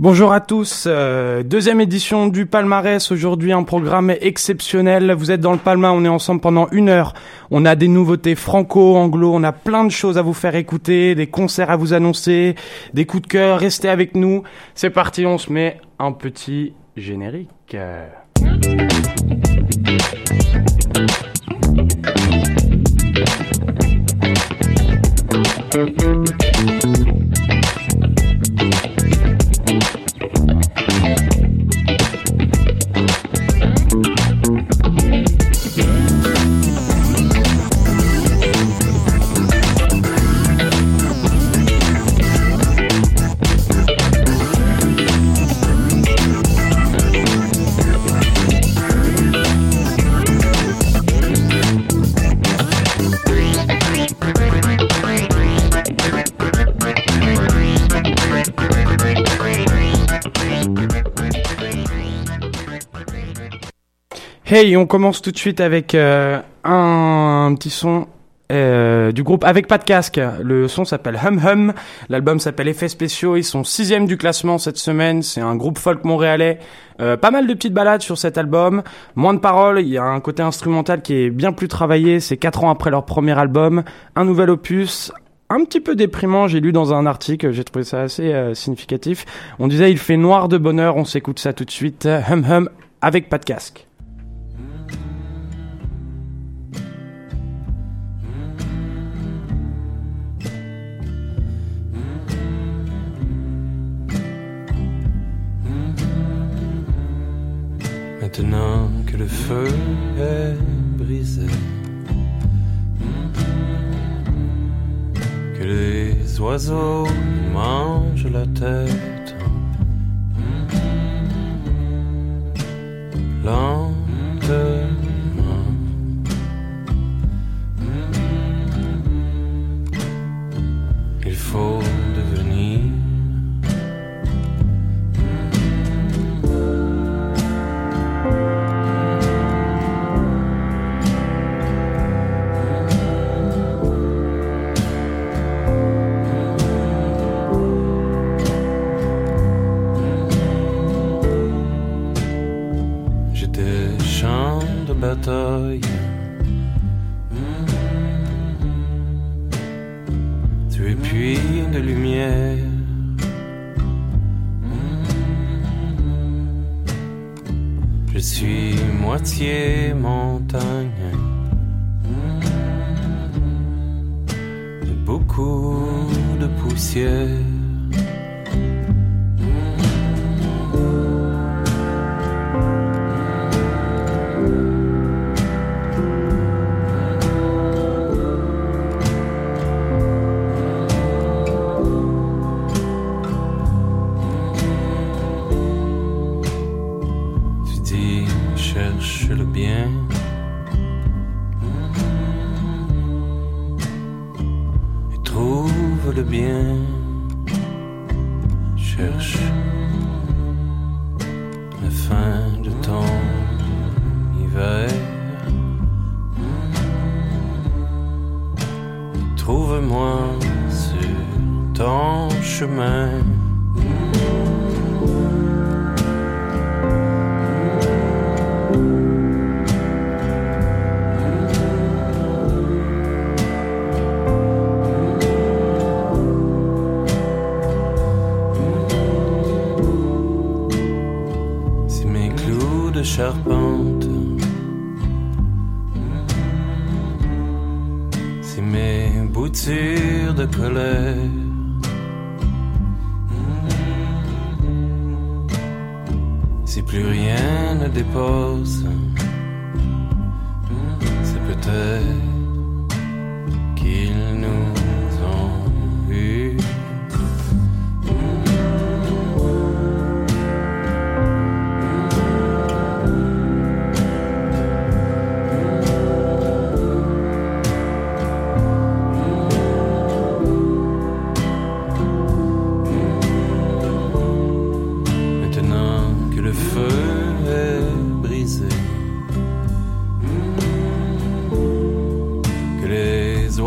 Bonjour à tous, euh, deuxième édition du Palmarès, aujourd'hui un programme exceptionnel, vous êtes dans le Palma, on est ensemble pendant une heure, on a des nouveautés franco, anglo, on a plein de choses à vous faire écouter, des concerts à vous annoncer, des coups de cœur, restez avec nous, c'est parti, on se met un petit générique. Hey, on commence tout de suite avec euh, un, petit son euh, du groupe Avec pas de casque. Le son s'appelle Hum Hum. L'album s'appelle Effets spéciaux. Ils sont sixième du classement cette semaine. C'est un groupe folk montréalais. Euh, pas mal de petites balades sur cet album. Moins de paroles. Il y a un côté instrumental qui est bien plus travaillé. C'est quatre ans après leur premier album. Un nouvel opus. Un petit peu déprimant, j'ai lu dans un article, j'ai trouvé ça assez significatif. On disait il fait noir de bonheur, on s'écoute ça tout de suite. Hum Hum avec pas de casque. Maintenant que le feu est brisé, que les oiseaux mangent la tête, lentement. Il faut bataille. Tu es puits de lumière. Je suis moitié montagne. De beaucoup de poussière.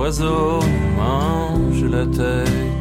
Les oiseaux mangent la tête,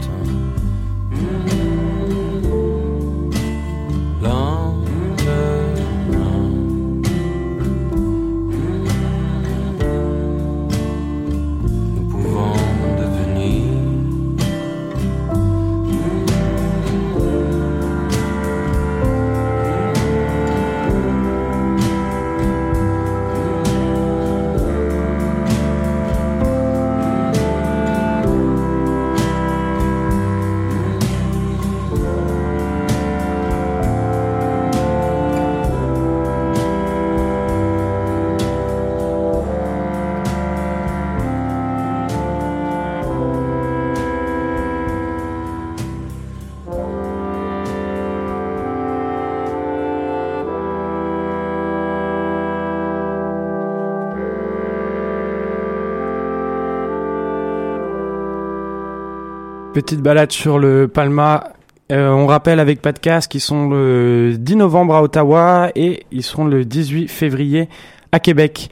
Petite balade sur le Palma. Euh, on rappelle avec casque, qu'ils sont le 10 novembre à Ottawa et ils seront le 18 février à Québec.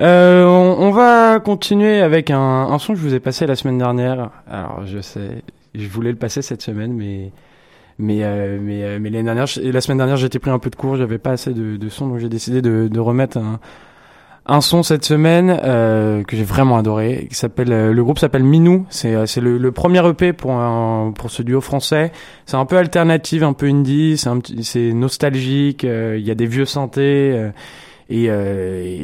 Euh, on, va continuer avec un, un son que je vous ai passé la semaine dernière. Alors je sais, je voulais le passer cette semaine, mais mais euh, mais euh, mais l'année dernière, la semaine dernière, j'étais pris un peu de cours, j'avais pas assez de, de son, donc j'ai décidé de, de remettre un un son cette semaine euh, que j'ai vraiment adoré qui s'appelle euh, le groupe s'appelle Minou. C'est euh, c'est le, le premier EP pour un, pour ce duo français. C'est un peu alternative un peu indie c'est un c'est nostalgique euh, il y a des vieux synthés euh, et,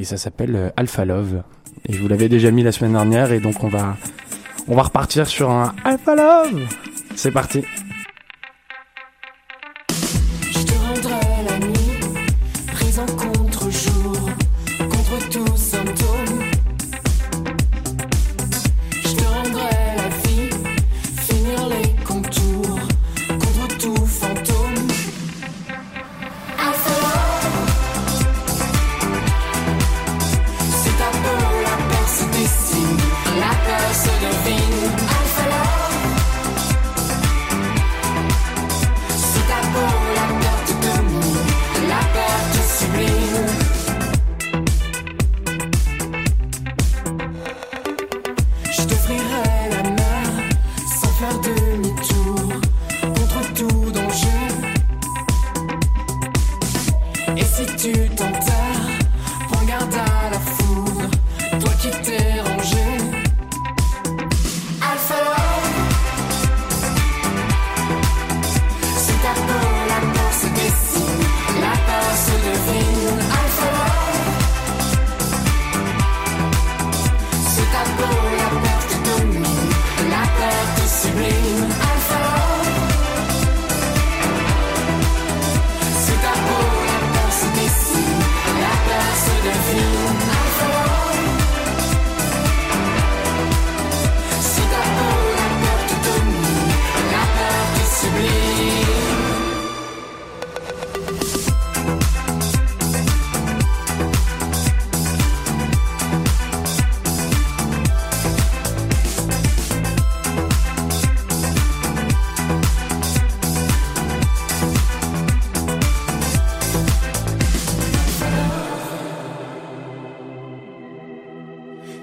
et ça s'appelle Alpha Love. Et je vous l'avais déjà mis la semaine dernière et donc on va on va repartir sur un Alpha Love. C'est parti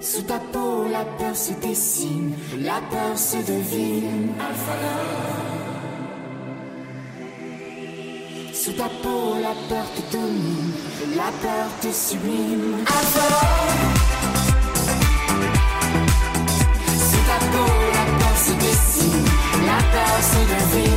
Sous ta peau, la peur se dessine, la peur se devine. Alpha Sous ta peau, la peur te domine, la peur te sublime. Alpha Sous ta peau, la peur se dessine, la peur se devine.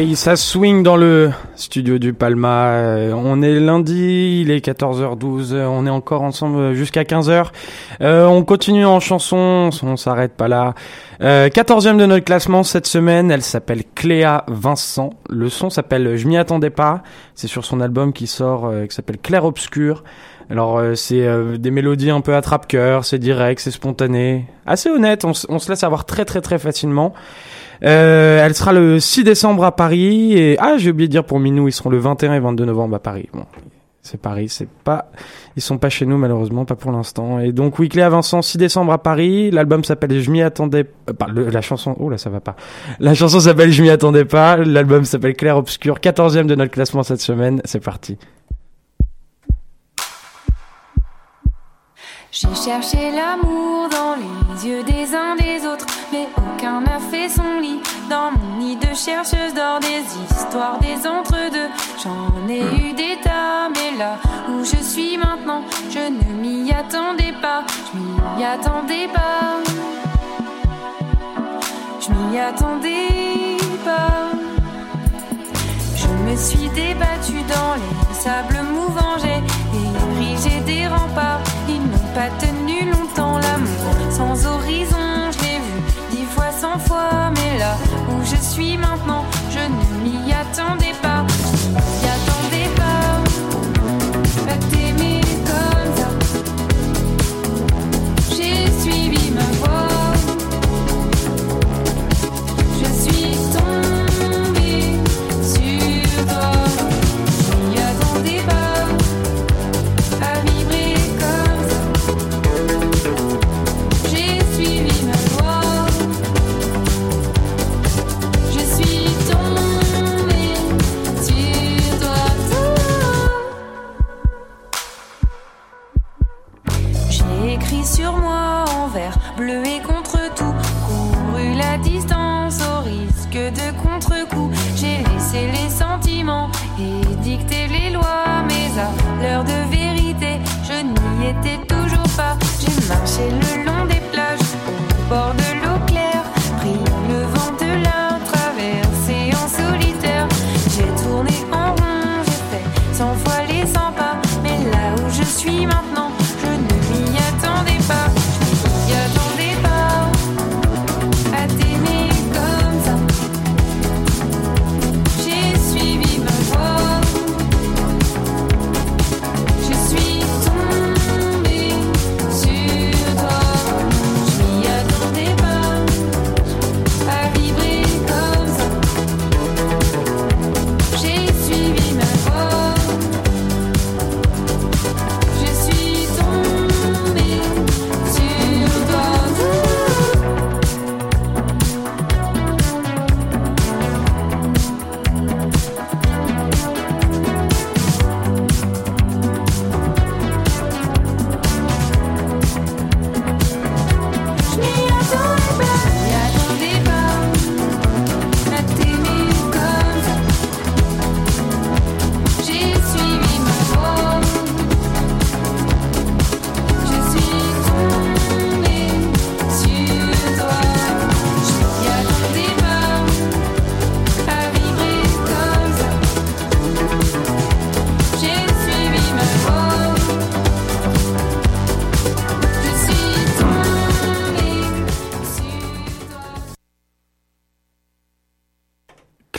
Et ça swing dans le studio du Palma. Euh, On est lundi, il est 14h12, euh, on est encore ensemble jusqu'à 15h. Euh, on continue en chanson, on s'arrête pas là. Euh, 14e de notre classement cette semaine, elle s'appelle Cléa Vincent. Le son s'appelle Je m'y attendais pas. C'est sur son album qui sort, euh, qui s'appelle Clair Obscur. Alors euh, c'est euh, des mélodies un peu attrape-cœur, c'est direct, c'est spontané, assez honnête, on, on se laisse avoir très très très facilement. Euh, elle sera le 6 décembre à Paris et ah j'ai oublié de dire pour Minou ils seront le 21 et 22 novembre à Paris. Bon, c'est Paris, c'est pas ils sont pas chez nous malheureusement, pas pour l'instant. Et donc oui Cléa Vincent 6 décembre à Paris, l'album s'appelle Je m'y attendais euh, pas le- la chanson oh là ça va pas. La chanson s'appelle Je m'y attendais pas, l'album s'appelle Clair Obscur, 14e de notre classement cette semaine, c'est parti. J'ai cherché l'amour dans les yeux des uns des autres, mais aucun n'a fait son lit. Dans mon nid de chercheuse d'or, des histoires, des entre-deux. J'en ai eu des tas, mais là où je suis maintenant, je ne m'y attendais pas. Je m'y attendais pas. Je m'y attendais pas. Je me suis débattue dans les sables mouvants, j'ai érigé des remparts. Pas tenu longtemps l'amour sans horizon. Je l'ai vu dix fois, cent fois, mais là où je suis maintenant, je ne m'y attendais pas.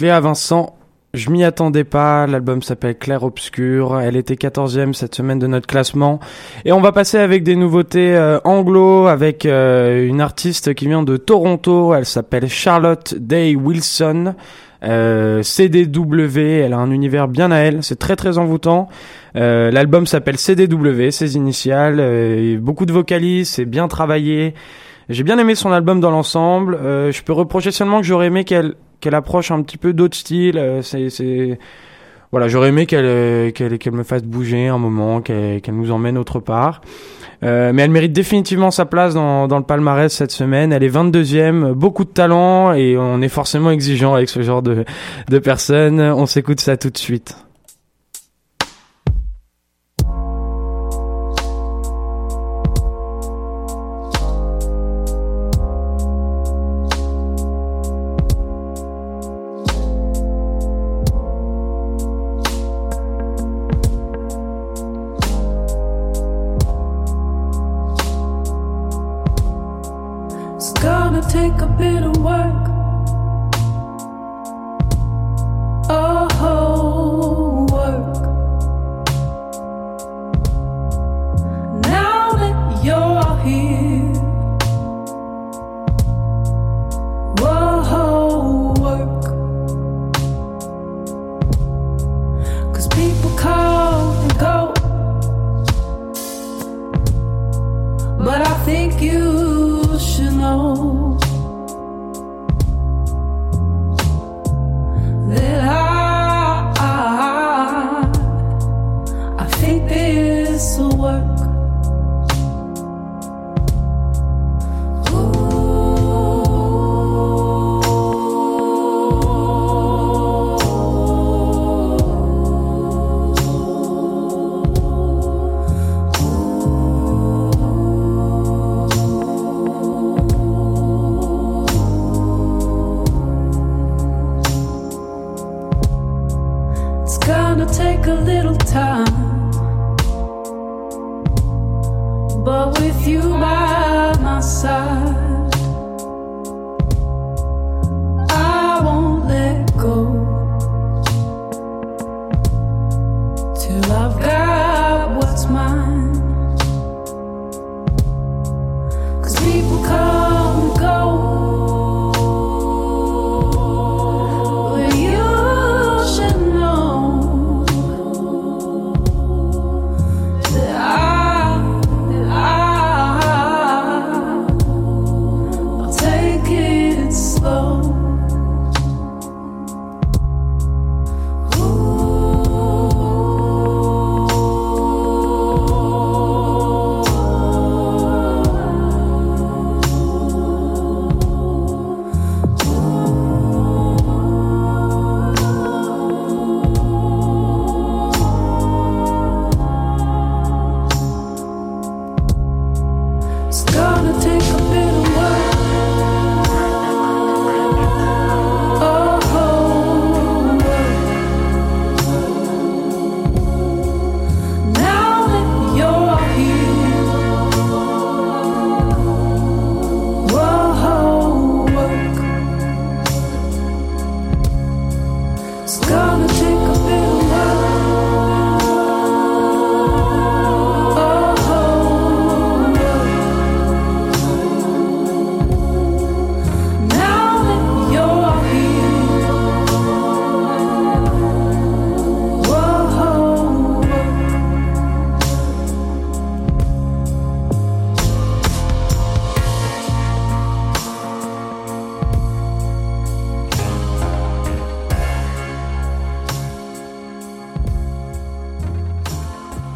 Cléa Vincent. Je m'y attendais pas, l'album s'appelle Clair Obscur, elle était 14e cette semaine de notre classement. Et on va passer avec des nouveautés euh, anglo, avec euh, une artiste qui vient de Toronto, elle s'appelle Charlotte Day Wilson. Euh, CDW, elle a un univers bien à elle, c'est très très envoûtant. L'album s'appelle CDW, ses initiales, beaucoup de vocalises, c'est bien travaillé. J'ai bien aimé son album dans l'ensemble. Euh, je peux reprocher seulement que j'aurais aimé qu'elle qu'elle approche un petit peu d'autres styles. Euh, c'est voilà, j'aurais aimé qu'elle euh, qu'elle qu'elle me fasse bouger un moment, qu'elle qu'elle nous emmène autre part. Euh, mais elle mérite définitivement sa place dans, dans le palmarès cette semaine. Elle est 22e, beaucoup de talent et on est forcément exigeant avec ce genre de, de personnes. On s'écoute ça tout de suite.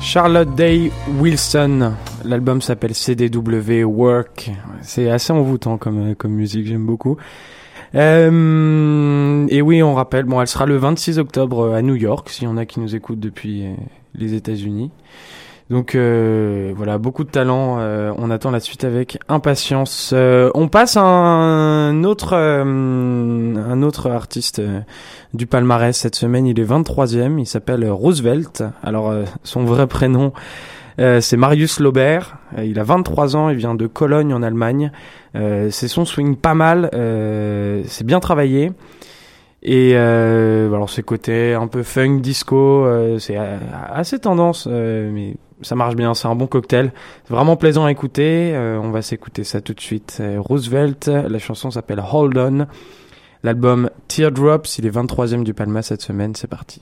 Charlotte Day Wilson. L'album s'appelle CDW Work. C'est assez envoûtant comme, euh, comme musique, j'aime beaucoup. Euh, et oui, on rappelle, bon, elle sera le 26 octobre à New York, s'il y en a qui nous écoutent depuis euh, les États-Unis. Donc euh, voilà, beaucoup de talent. euh, on attend la suite avec impatience. Euh, on passe à un autre, un autre artiste du palmarès cette semaine. Il est 23e. Il s'appelle Roosevelt. Alors son vrai prénom, c'est Marius Laubert. Il a 23 ans. Il vient de Cologne en Allemagne. Ses sons swing pas mal. c'est bien travaillé. Et alors c'est côté un peu funk disco, c'est assez tendance, mais ça marche bien, c'est un bon cocktail. C'est vraiment plaisant à écouter. Euh, on va s'écouter ça tout de suite. Euh, Roosevelt, la chanson s'appelle Hold On. L'album Teardrops, il est 23e du Palma cette semaine, c'est parti.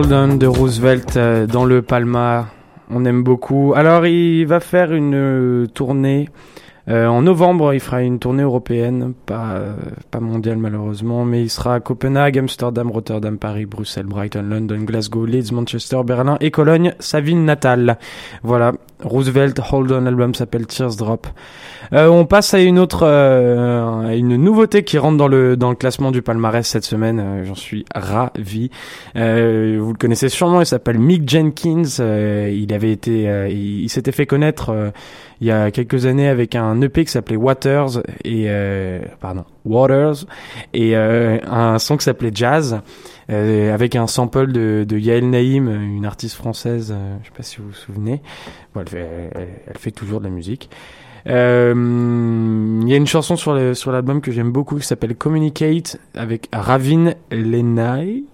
De Roosevelt euh, dans le Palma. On aime beaucoup. Alors, il va faire une euh, tournée. euh, en novembre, il fera une tournée européenne, pas mondiale malheureusement, mais il sera à Copenhague, Amsterdam, Rotterdam, Paris, Bruxelles, Brighton, London, Glasgow, Leeds, Manchester, Berlin et Cologne, sa ville natale. Voilà, Roosevelt, Hold On, l'album s'appelle Tears Drop. Euh, on passe à une autre, euh, une nouveauté qui rentre dans le dans le classement du palmarès cette semaine. Euh, J'en suis ravi. Euh, vous le connaissez sûrement. Il s'appelle Mick Jenkins. Euh, il avait été, il, il s'était fait connaître il y a quelques années avec un EP qui s'appelait Waters et pardon Waters et un son qui s'appelait Jazz. Euh, avec un sample de, de Yael Naïm, une artiste française, euh, je sais pas si vous vous souvenez. Bon, elle, fait, elle, fait toujours de la musique. Euh, Il y a une chanson sur le- sur l'album que j'aime beaucoup qui s'appelle Communicate avec Ravin Lenai,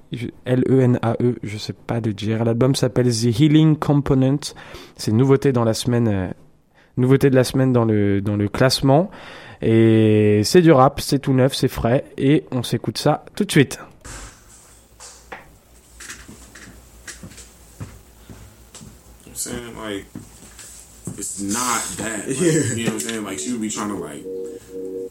L-E-N-A-E, je sais pas le dire. L'album s'appelle The Healing Component. C'est une nouveauté dans la semaine, euh, nouveauté de la semaine dans le dans le classement. Et c'est du rap, c'est tout neuf, c'est frais et on s'écoute ça tout de suite. Saying like it's not that. Like, You know what I'm saying? Like she would be trying to like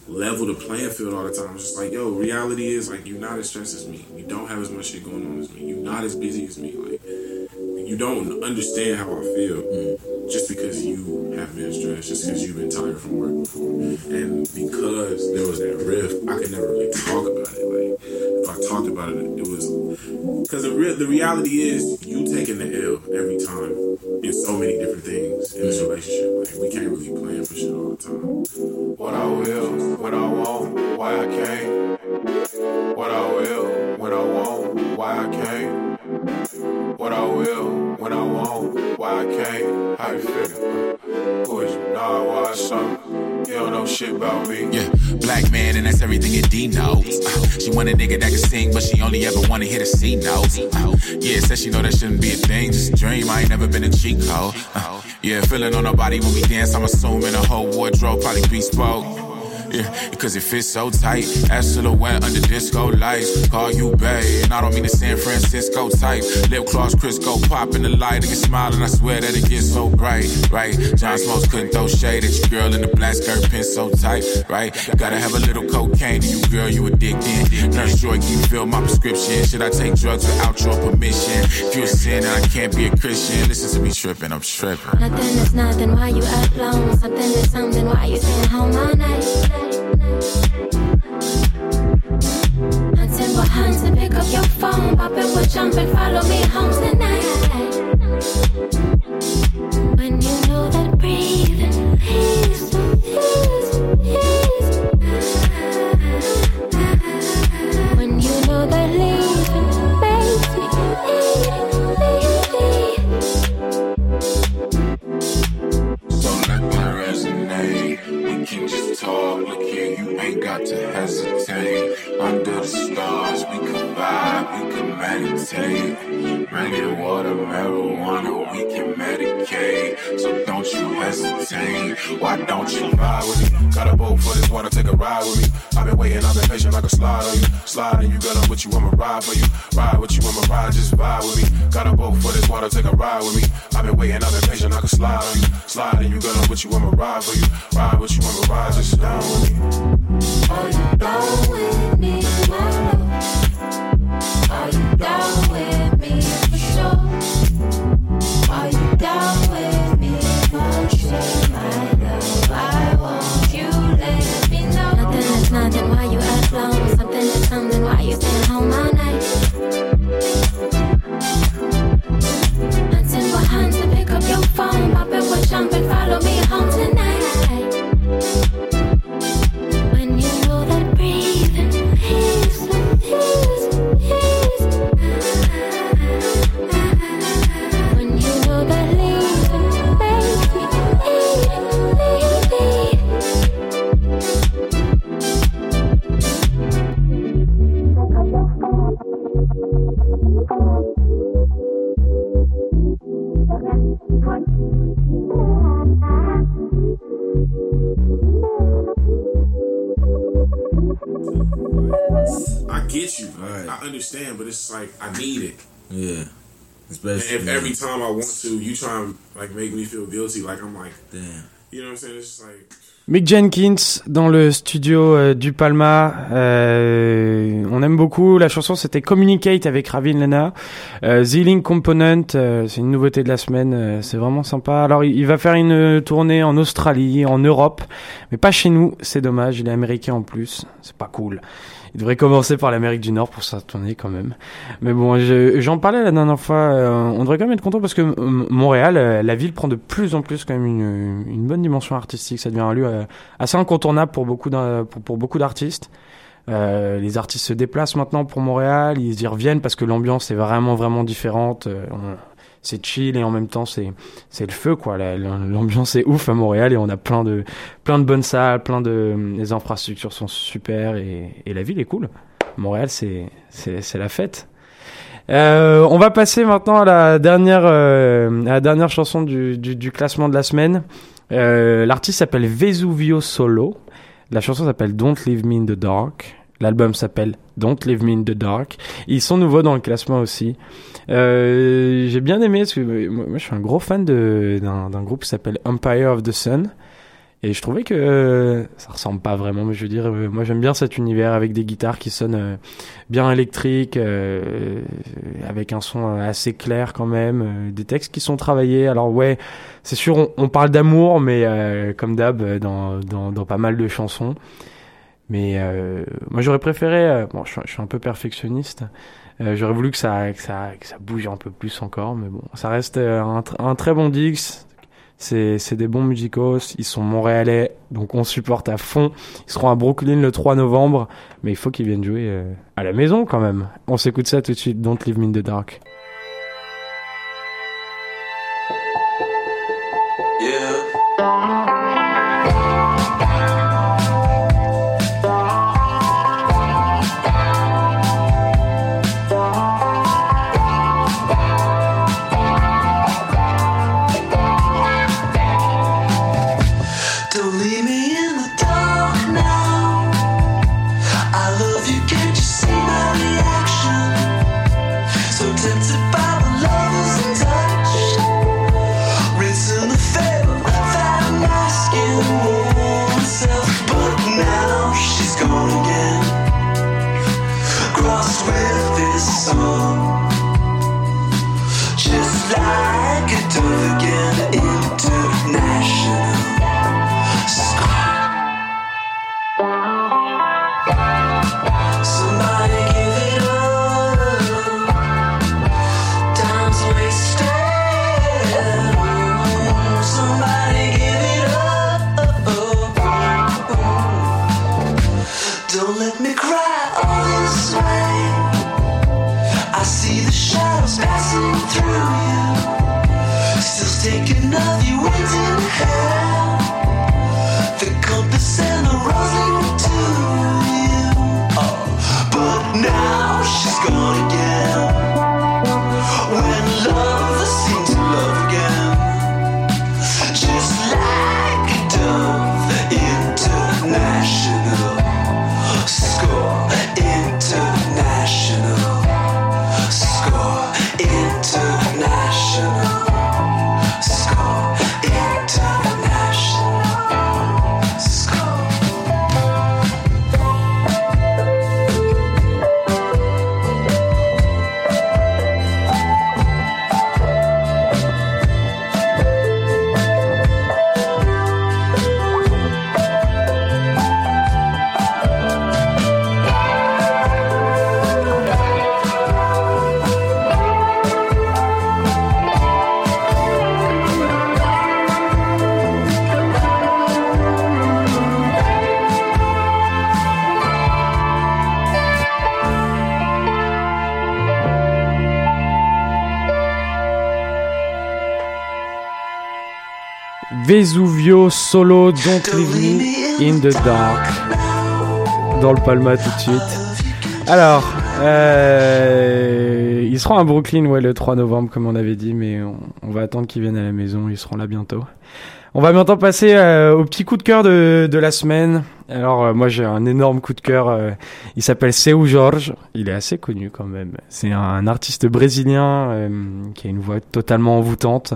level the playing field all the time. It's just like, yo, reality is like you're not as stressed as me. You don't have as much shit going on as me. You're not as busy as me. Like you don't understand how I feel mm. just because you have been stressed, just because you've been tired from work before. And because there was that rift, I could never really talk about it. Like if I talked about it, it was because the re- the reality is you taking the L every time in so many different things in this relationship. Like we can't really plan for shit all the time. What I will, what I want, why I can't. What I will, what I want, why I can't. What I will, when I want, why I can't. How you feel? Who is you? Nah, why something? You don't know shit about me. Yeah, black man, and that's everything it denotes. Uh, she want a nigga that can sing, but she only ever wanna hit a C notes. Uh, yeah, said she know that shouldn't be a thing, just a dream. I ain't never been a cheat code. Uh, yeah, feeling on her body when we dance. I'm assuming the whole wardrobe probably bespoke. Yeah, because it fits so tight. As silhouette under disco lights. Call you bae, and I don't mean the San Francisco type. Lip gloss, Crisco pop in the light, and you smiling. I swear that it gets so bright, right? John Smokes couldn't throw shade at your girl in the black skirt, pin so tight, right? Gotta have a little cocaine to you, girl, you addicted. Nurse Joy, can you fill my prescription? Should I take drugs without your permission? If you're a sin, and I can't be a Christian. Listen to me tripping, I'm tripping. Nothing is nothing, why you alone? Something is something, why you staying home all night? Hunting with hunts and pick up your phone. Pop it with jump and follow me home tonight. When you know that breathing Don't you ride with me? Got a boat for this water, take a ride with me. I've been waiting, I've been patient like a slide on you. Slide and you girl, I'm with you, I'ma ride for you. Ride with you, I'ma ride, just vibe with me. Got a boat for this water, take a ride with me. I've been waiting, I've been patient like a slide on you. Slide and you girl, I'm with you, I'ma ride for you. Ride with you, I'ma ride, just down with me. Are you down with me, my love? Are you down with me and simple hands and pick up your phone. My baby will jump and follow me home tonight. Understand, but it's like I need it. Yeah. Especially and if every time I want to, you try and like make me feel guilty. Like I'm like, damn. You know what I'm saying? It's just like Mick Jenkins dans le studio euh, du Palma. Euh, on aime beaucoup. La chanson c'était Communicate avec Ravin Lena. Euh, The Link Component, euh, c'est une nouveauté de la semaine. euh, c'est vraiment sympa. Alors il, il va faire une tournée en Australie, en Europe, mais pas chez nous. C'est dommage. Il est américain en plus. C'est pas cool. Il devrait commencer par l'Amérique du Nord pour sa tournée quand même. Mais bon, je- j'en parlais la dernière fois. euh, on devrait quand même être content parce que Montréal, euh, la ville prend de plus en plus quand même une, une bonne dimension artistique. Ça devient un lieu euh, assez incontournable pour beaucoup d'artistes. Euh, les artistes se déplacent maintenant pour Montréal, ils y reviennent parce que l'ambiance est vraiment vraiment différente. Euh, c'est chill et en même temps c'est le feu quoi. La- la- L'ambiance est ouf à Montréal et on a plein de plein de bonnes salles, plein de les infrastructures sont super et, la ville est cool. Montréal c'est c'est la fête. Euh, on va passer maintenant à la dernière, euh, dernière chanson du, du, du classement de la semaine. Euh, L'artiste s'appelle Vesuvio Solo. La chanson s'appelle Don't Leave Me in the Dark. L'album s'appelle Don't Leave Me in the Dark. Ils sont nouveaux dans le classement aussi. Euh, J'ai bien aimé parce que euh, moi, je suis un gros fan de- d'un groupe qui s'appelle Empire of the Sun. Et je trouvais que euh, ça ressemble pas vraiment, mais je veux dire, euh, moi j'aime bien cet univers avec des guitares qui sonnent bien électriques, avec un son assez clair quand même, des textes qui sont travaillés. Alors ouais, c'est sûr, on, parle d'amour, mais comme d'hab dans, dans pas mal de chansons. Mais euh, moi j'aurais préféré, euh, bon je, je suis un peu perfectionniste, euh, j'aurais voulu que ça, que, ça, que ça bouge un peu plus encore, mais bon, ça reste euh, un, un très bon Dix. C'est des bons musicos, ils sont montréalais, donc on supporte à fond. Ils seront à Brooklyn le 3 novembre, mais il faut qu'ils viennent jouer euh, à la maison quand même. On s'écoute ça tout de suite, Don't Leave Me in the Dark. Vesuvio solo Don't Leave Me in the Dark. Dans le Palma tout de suite. Alors, euh, ils seront à Brooklyn ouais, le 3 novembre comme on avait dit, mais on, on va attendre qu'ils viennent à la maison, ils seront là bientôt. On va maintenant passer euh, au petit coup de cœur de, de la semaine. Alors euh, moi j'ai un énorme coup de cœur. euh, il s'appelle Seu Jorge. Il est assez connu quand même. C'est un, artiste brésilien euh, qui a une voix totalement envoûtante.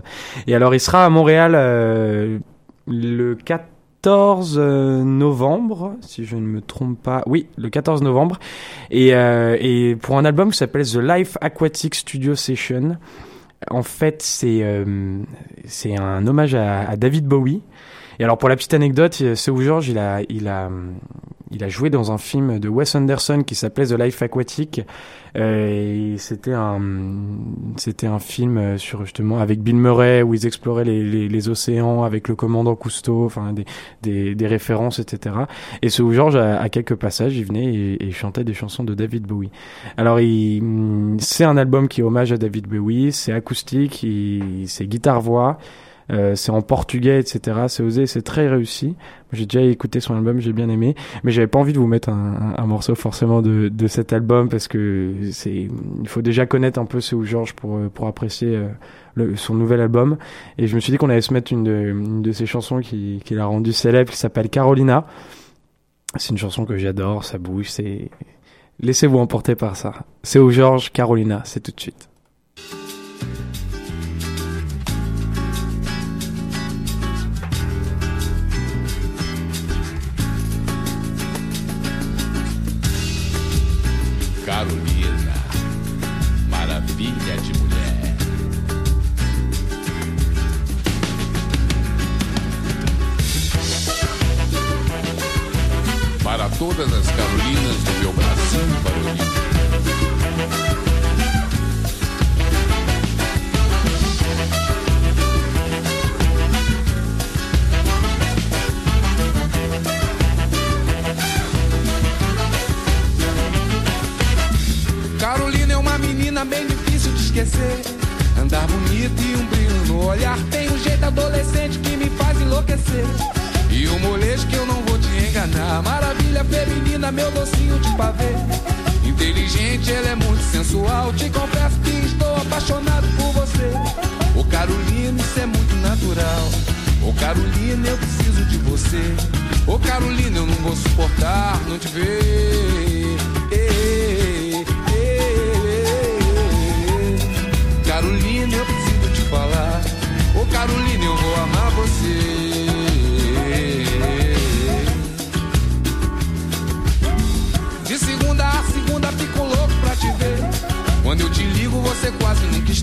Et alors il sera à Montréal le 14 euh, novembre, si je ne me trompe pas. Oui, le 14 novembre. Et, pour un album qui s'appelle The Life Aquatic Studio Session. En fait, c'est un hommage à David Bowie. Et alors pour la petite anecdote, Seu George, il a il a il a joué dans un film de Wes Anderson qui s'appelait The Life Aquatic. Euh, c'était un c'était un film euh, sur justement avec Bill Murray où ils exploraient les, les, les océans avec le commandant Cousteau, enfin des, des, des références, etc. Et Seu George, à, quelques passages, il venait et, et chantait des chansons de David Bowie. Alors c'est un album qui est hommage à David Bowie, c'est acoustique, c'est guitare-voix. Euh, c'est en portugais, etc. C'est osé, c'est très réussi. J'ai déjà écouté son album, j'ai bien aimé, mais j'avais pas envie de vous mettre un, morceau forcément de, de cet album parce que c'est, il faut déjà connaître un peu Seu George pour euh, pour apprécier euh, le- son nouvel album. Et je me suis dit qu'on allait se mettre une de, une de ses chansons qui, qui l'a rendu célèbre, qui s'appelle Carolina. C'est une chanson que j'adore, ça bouge, c'est laissez-vous emporter par ça. Seu George, Carolina, c'est tout de suite.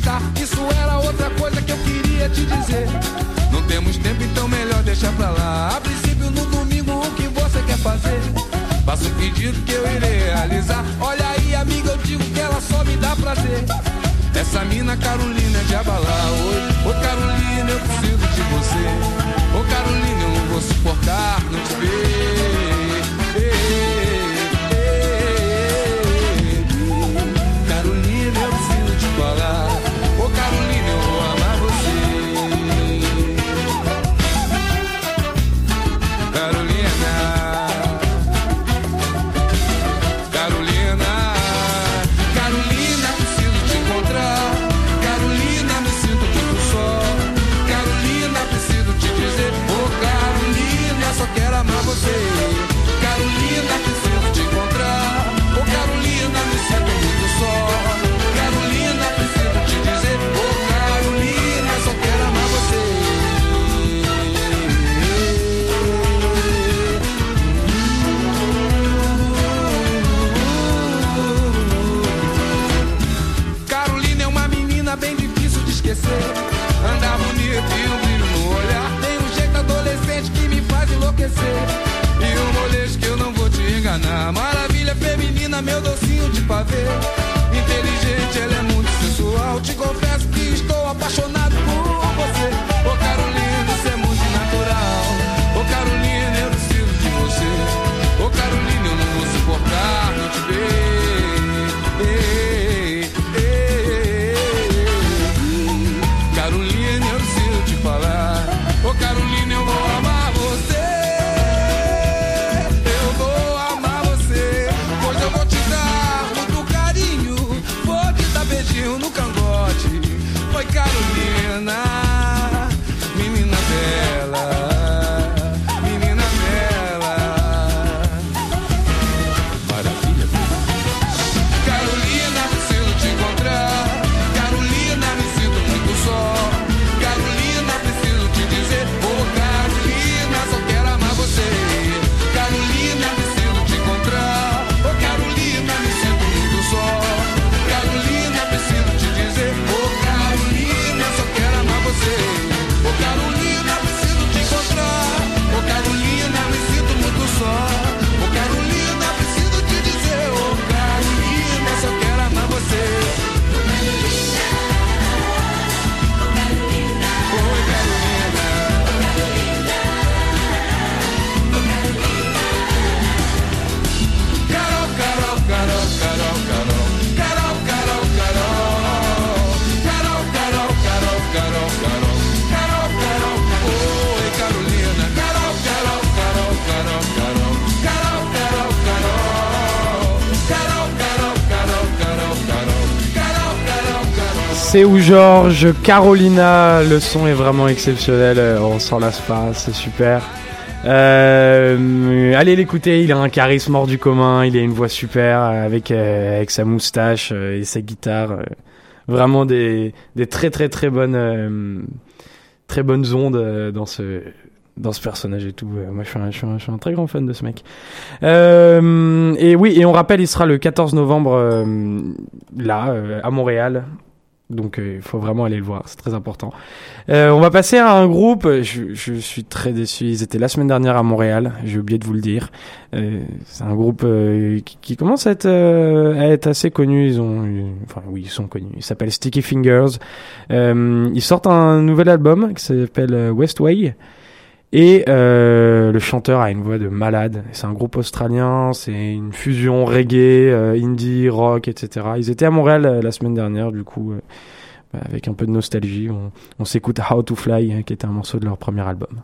acreditar. Isso era outra coisa que eu queria te dizer. Não temos tempo, então melhor deixar pra lá. A princípio, no domingo, o que você quer fazer? Faça o pedido que eu irei realizar. Olha aí, amiga, eu digo que ela só me dá prazer. Essa mina Carolina é de abalar. Oi, ô Carolina, eu preciso de você. Ô Carolina, eu não vou suportar, não te ver. Ei, ei. C'est où Georges, Carolina, le son est vraiment exceptionnel, euh, on s'en lasse pas, c'est super. Euh, allez l'écouter, il a un charisme hors du commun, il a une voix super euh, avec, avec sa moustache et sa guitare. Vraiment des, des très très très bonnes, très bonnes ondes dans ce, dans ce personnage et tout. Moi, je suis, un, je, suis un, très grand fan de ce mec. Et oui, et on rappelle, il sera le 14 novembre là, à Montréal, donc euh, il faut vraiment aller le voir, c'est très important. Euh, on va passer à un groupe, je, je suis très déçu, ils étaient la semaine dernière à Montréal, j'ai oublié de vous le dire. Euh, c'est un groupe euh, qui, qui commence à être, euh, à être assez connu, ils ont, enfin oui ils sont connus, ils s'appellent Sticky Fingers. Euh, ils sortent un nouvel album qui s'appelle euh, Westway. Et euh, le chanteur a une voix de malade. C'est un groupe australien, c'est une fusion reggae, euh, indie, rock, etc. Ils étaient à Montréal euh, la semaine dernière, du coup, euh, bah, avec un peu de nostalgie, on, on s'écoute How to Fly, hein, qui était un morceau de leur premier album.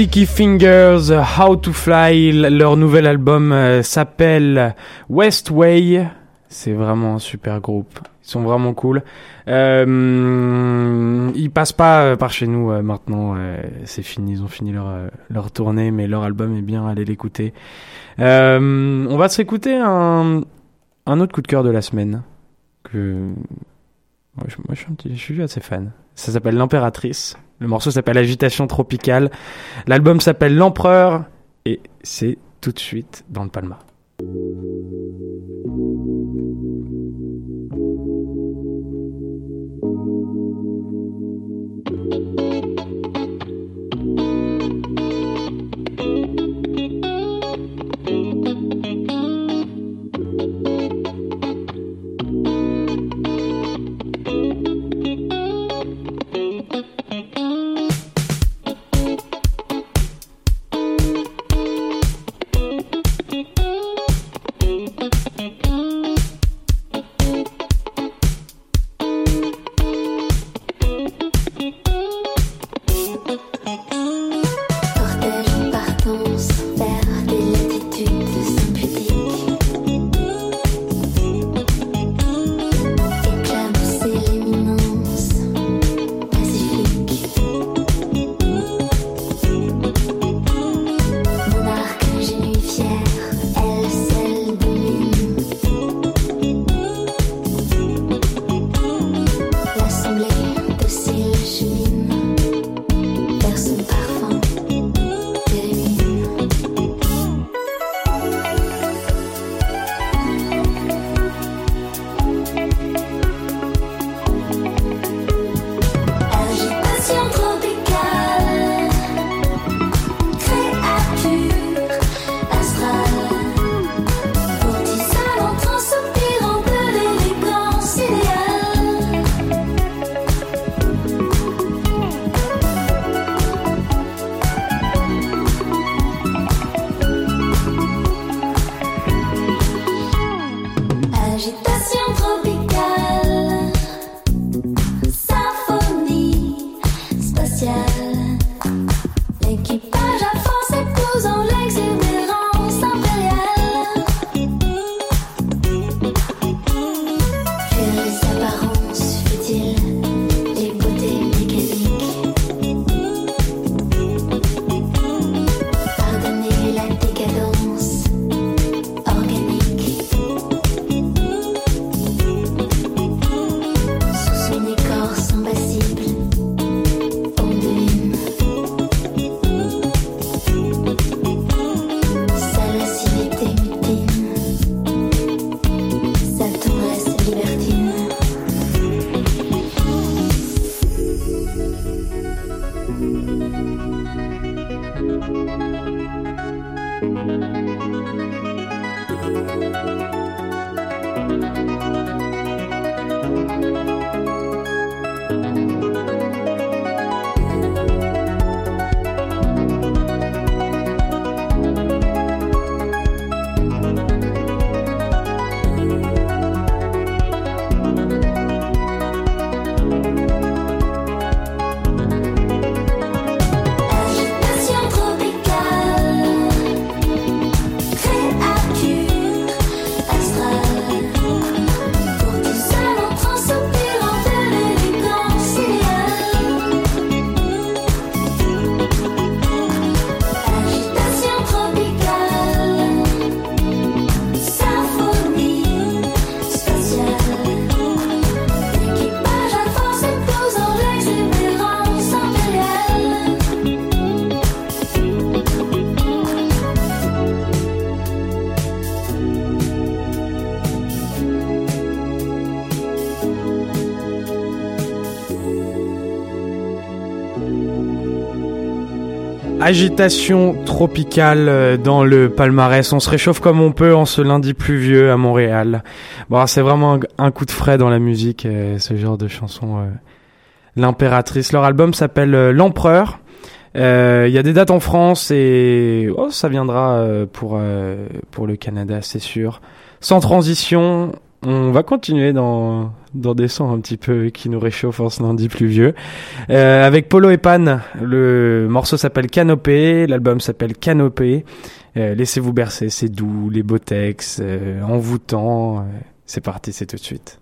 Sticky Fingers, How to Fly, leur nouvel album euh, s'appelle Westway. C'est vraiment un super groupe. Ils sont vraiment cool. Euh, ils passent pas euh, par chez nous euh, maintenant. euh, c'est fini. Ils ont fini leur, leur tournée, mais leur album est bien. Allez l'écouter. On va s'écouter un, un autre coup de cœur de la semaine. Que moi, je, moi, je suis, un petit- je suis assez fan. Ça s'appelle L'Impératrice. Le morceau s'appelle Agitation Tropicale. L'album s'appelle L'Empereur. Et c'est tout de suite dans le Palma. Agitation tropicale euh, dans le palmarès. On se réchauffe comme on peut en ce lundi pluvieux à Montréal. Bon, c'est vraiment un coup de frais dans la musique, euh, ce genre de chanson. Euh, l'impératrice. Leur album s'appelle L'Empereur. Il y a des dates en France et oh, ça viendra pour, pour le Canada, c'est sûr. Sans transition, on va continuer dans dans des sons un petit peu qui nous réchauffent en ce lundi pluvieux. Euh, avec Polo et Pan, le morceau s'appelle Canopée, l'album s'appelle Canopée. Euh, Laissez-vous bercer, c'est doux, les beaux textes, euh, envoûtant. Euh, c'est parti, c'est tout de suite.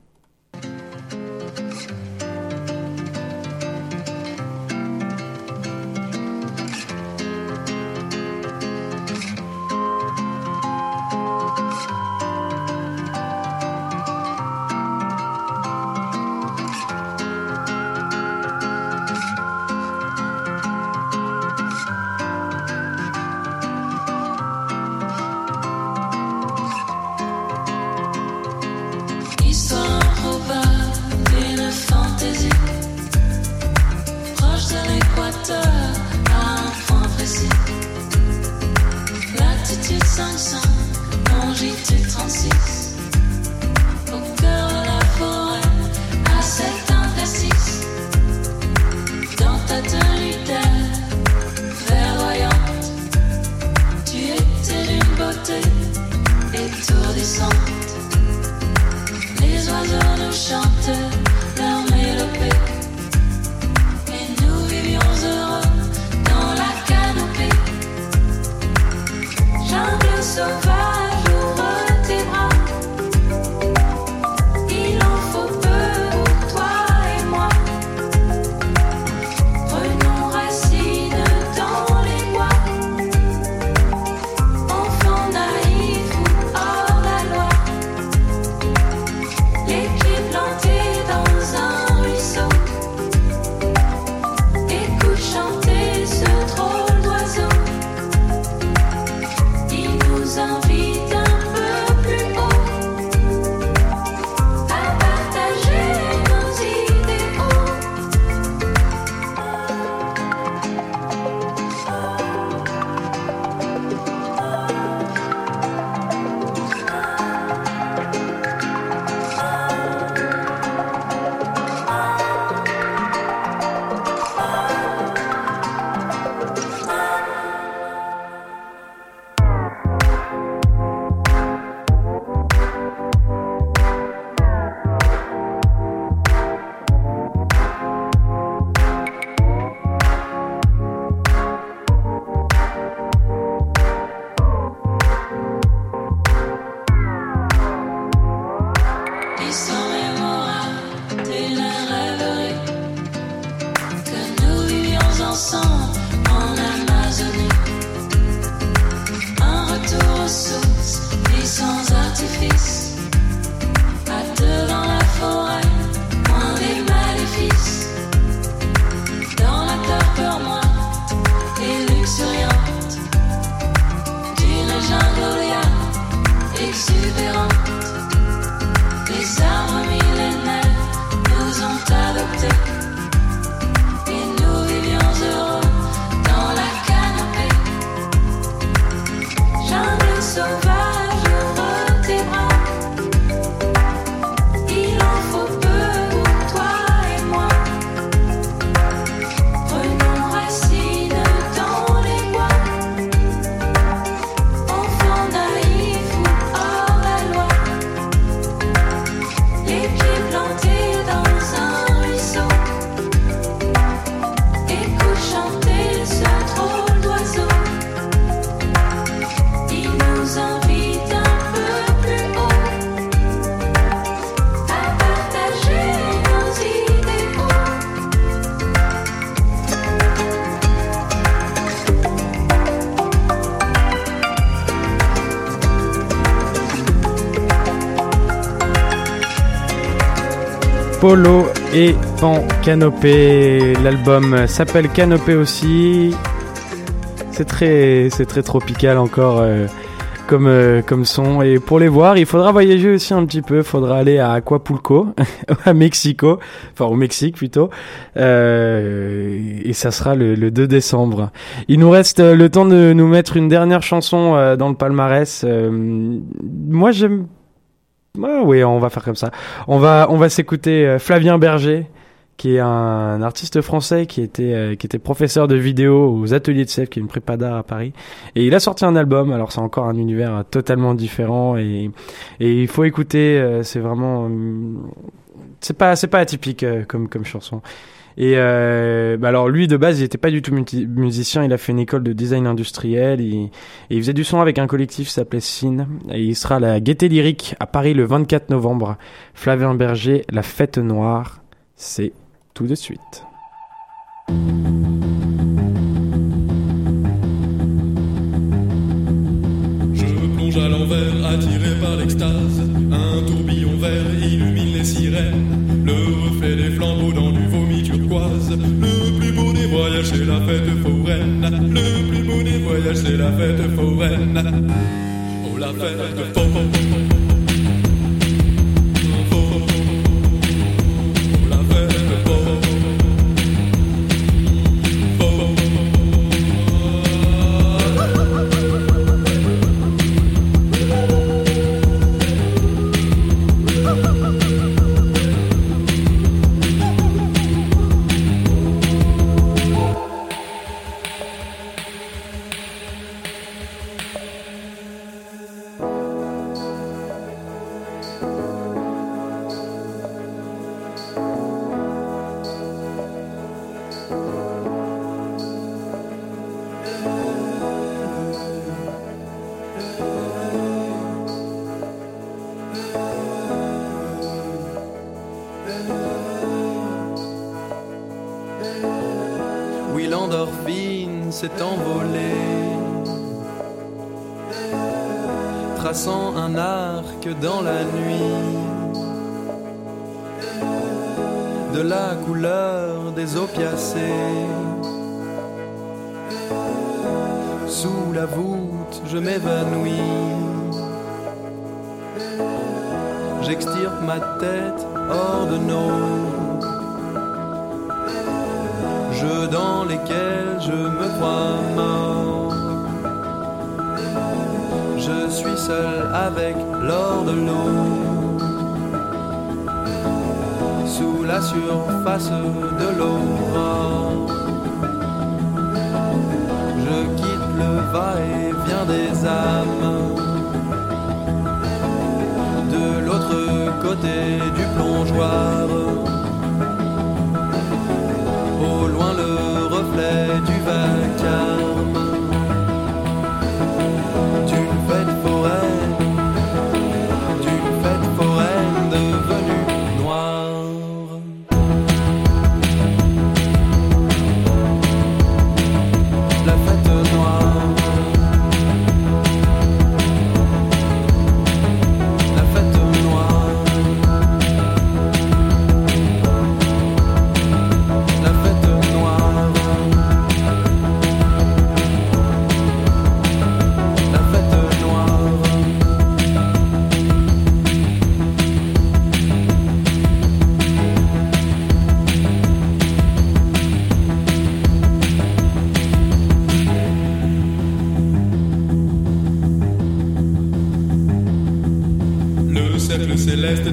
Polo et Pan Canopé. L'album s'appelle Canopé aussi. C'est très, c'est très tropical encore euh, comme, euh, comme son. Et pour les voir, il faudra voyager aussi un petit peu. Il faudra aller à Acapulco, à Mexico, enfin au Mexique plutôt. Euh, et ça sera le, le, 2 décembre. Il nous reste euh, le temps de nous mettre une dernière chanson dans le palmarès. moi, j'aime oui, on va faire comme ça. On va, on va s'écouter euh, Flavien Berger qui est un artiste français qui était euh, qui était professeur de vidéo aux ateliers de Sèvres, qui est une prépa d'art à Paris. Et il a sorti un album. Alors c'est encore un univers euh, totalement différent et et il faut écouter. c'est vraiment c'est pas pas atypique comme comme chanson. Et euh, bah alors lui de base il était pas du tout musicien, il a fait une école de design industriel et, il faisait du son avec un collectif s'appelait Cine et il sera à la Gaieté Lyrique à Paris le 24 novembre. Flavien Berger, La Fête Noire, c'est tout de suite. Je plonge à l'envers, attiré par l'extase. Un tourbillon vert illumine les sirènes. Le reflet des flambeaux dans Le plus beau des voyages, c'est la fête foraine. Le plus beau des voyages, c'est la fête foraine. Oh, la fête foraine. S'est envolée, traçant un arc dans la nuit, de la couleur des opiacés. Sous la voûte, je m'évanouis. J'extirpe ma tête hors de nos jeux dans lesquels je me crois mort. Je suis seul avec l'or de l'eau. Sous la surface de l'aurore. Je quitte le va-et-vient des âmes. De l'autre côté du plongeoir. Reflet du vacarme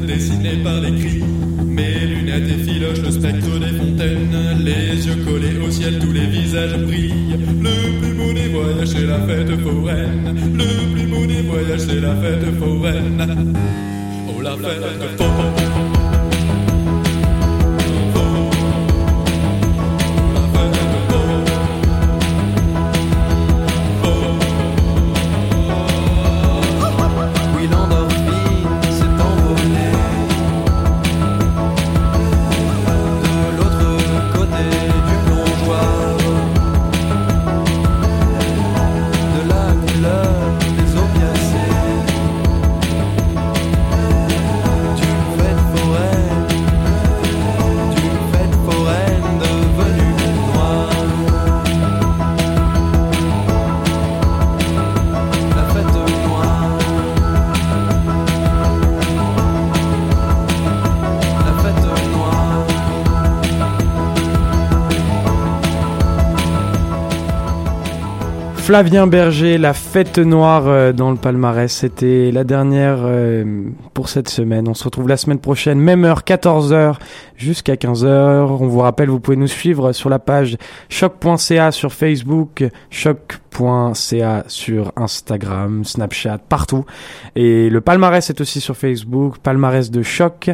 dessiné par les cris. Mes lunettes effilochent le spectre des fontaines. Les yeux collés au ciel, tous les visages brillent. Le plus beau des voyages, c'est la fête foraine. Le plus beau des voyages, c'est la fête foraine. Oh, la fête foraine. Flavien Berger, la fête noire euh, dans le palmarès. C'était la dernière euh, pour cette semaine. On se retrouve la semaine prochaine, même heure, 14h jusqu'à 15h. On vous rappelle, vous pouvez nous suivre sur la page choc.ca sur Facebook, choc.ca sur Instagram, Snapchat, partout. Et le palmarès est aussi sur Facebook, palmarès de choc.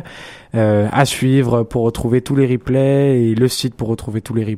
euh, à suivre pour retrouver tous les replays et le site pour retrouver tous les replays.